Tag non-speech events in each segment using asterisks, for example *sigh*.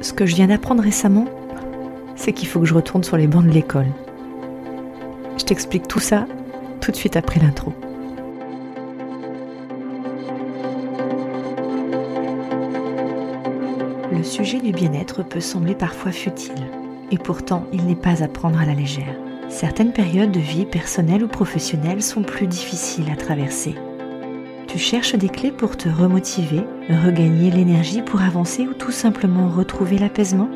Ce que je viens d'apprendre récemment, c'est qu'il faut que je retourne sur les bancs de l'école. Je t'explique tout ça tout de suite après l'intro. Le sujet du bien-être peut sembler parfois futile, et pourtant il n'est pas à prendre à la légère. Certaines périodes de vie personnelle ou professionnelle sont plus difficiles à traverser. Tu cherches des clés pour te remotiver, regagner l'énergie pour avancer ou tout simplement retrouver l'apaisement?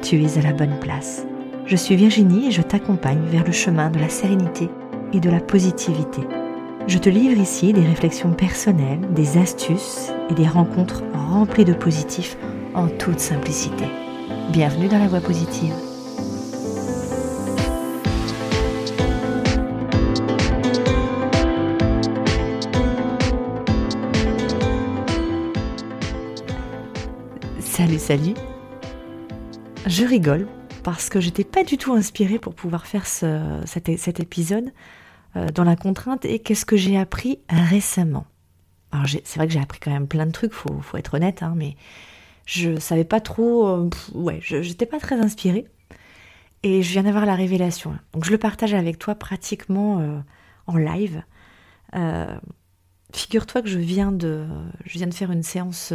Tu es à la bonne place. Je suis Virginie et je t'accompagne vers le chemin de la sérénité et de la positivité. Je te livre ici des réflexions personnelles, des astuces et des rencontres remplies de positifs en toute simplicité. Bienvenue dans la voie positive. Salut. Je rigole parce que j'étais pas du tout inspirée pour pouvoir faire cet, épisode euh, dans la contrainte et qu'est-ce que j'ai appris récemment? Alors c'est vrai que j'ai appris quand même plein de trucs, faut, faut être honnête, hein, mais je savais pas trop, euh, ouais, je j'étais pas très inspirée et je viens d'avoir la révélation. Donc je le partage avec toi pratiquement euh, en live. Figure-toi que je viens de, je viens de faire une séance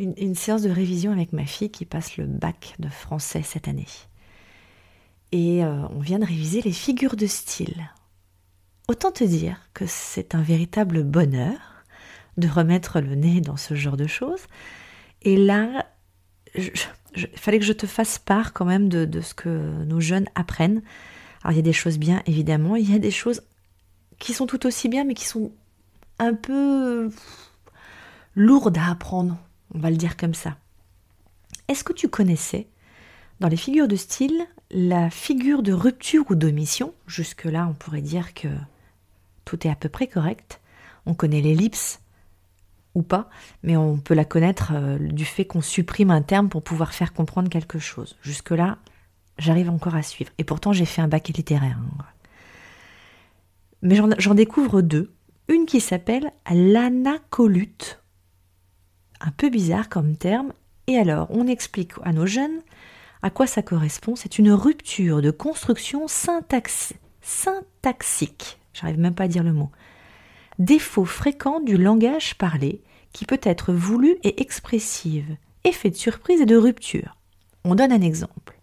une, séance de révision avec ma fille qui passe le bac de français cette année. Et euh, on vient de réviser les figures de style. Autant te dire que c'est un véritable bonheur de remettre le nez dans ce genre de choses. Et là, il fallait que je te fasse part quand même de, de, ce que nos jeunes apprennent. Alors il y a des choses bien, évidemment, il y a des choses qui sont tout aussi bien, mais qui sont un peu lourdes à apprendre on va le dire comme ça. Est-ce que tu connaissais, dans les figures de style, la figure de rupture ou d'omission? Jusque-là, on pourrait dire que tout est à peu près correct. On connaît l'ellipse ou pas, mais on peut la connaître euh, du fait qu'on supprime un terme pour pouvoir faire comprendre quelque chose. Jusque-là, j'arrive encore à suivre. Et pourtant, j'ai fait un bac littéraire. Hein. Mais j'en découvre deux. Une qui s'appelle l'anacolute un peu bizarre comme terme, et alors on explique à nos jeunes à quoi ça correspond. C'est une rupture de construction syntaxique. J'arrive même pas à dire le mot. Défaut fréquent du langage parlé qui peut être voulu et expressive. Effet de surprise et de rupture. On donne un exemple.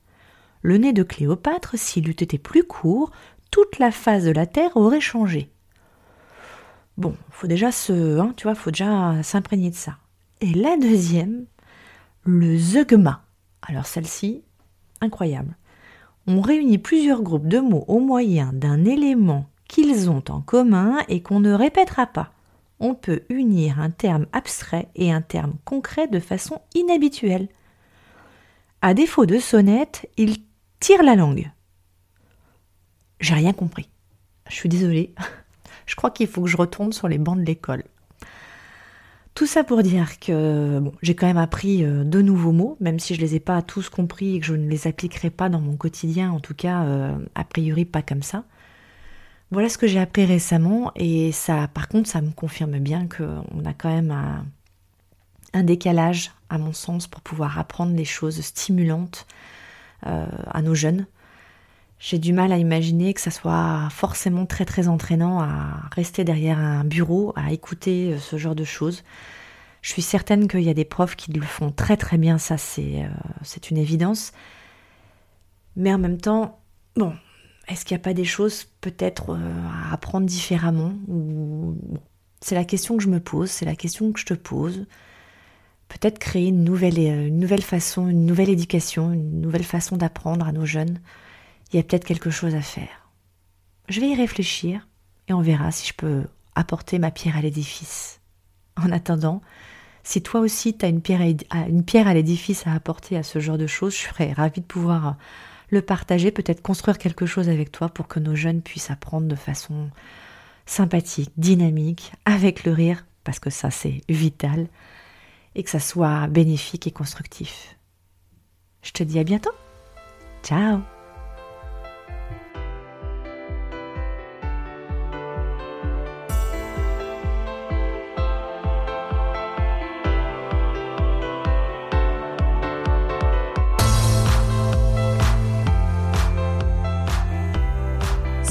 Le nez de Cléopâtre, s'il eût été plus court, toute la face de la Terre aurait changé. Bon, faut déjà se, hein, tu vois, faut déjà s'imprégner de ça. Et la deuxième, le zeugma. Alors celle-ci, incroyable. On réunit plusieurs groupes de mots au moyen d'un élément qu'ils ont en commun et qu'on ne répétera pas. On peut unir un terme abstrait et un terme concret de façon inhabituelle. À défaut de sonnette, il tire la langue. J'ai rien compris. Je suis désolée. *laughs* Je crois qu'il faut que je retourne sur les bancs de l'école. Tout ça pour dire que j'ai quand même appris euh, de nouveaux mots, même si je les ai pas tous compris et que je ne les appliquerai pas dans mon quotidien, en tout cas euh, a priori pas comme ça. Voilà ce que j'ai appris récemment et ça, par contre, ça me confirme bien qu'on a quand même un, décalage, à mon sens, pour pouvoir apprendre les choses stimulantes euh, à nos jeunes. J'ai du mal à imaginer que ça soit forcément très très entraînant à rester derrière un bureau, à écouter euh, ce genre de choses. Je suis certaine qu'il y a des profs qui le font très très bien, ça c'est euh, une évidence. Mais en même temps, bon, est-ce qu'il n'y a pas des choses peut-être euh, à apprendre différemment C'est la question que je me pose, c'est la question que je te pose. Peut-être créer une nouvelle, une nouvelle façon, une nouvelle éducation, une nouvelle façon d'apprendre à nos jeunes il y a peut-être quelque chose à faire. Je vais y réfléchir et on verra si je peux apporter ma pierre à l'édifice. En attendant, si toi aussi tu as une pierre à, l'édifice à apporter à ce genre de choses, je serais ravie de pouvoir le partager, peut-être construire quelque chose avec toi pour que nos jeunes puissent apprendre de façon sympathique, dynamique, avec le rire, parce que ça c'est vital, et que ça soit bénéfique et constructif. Je te dis à bientôt. Ciao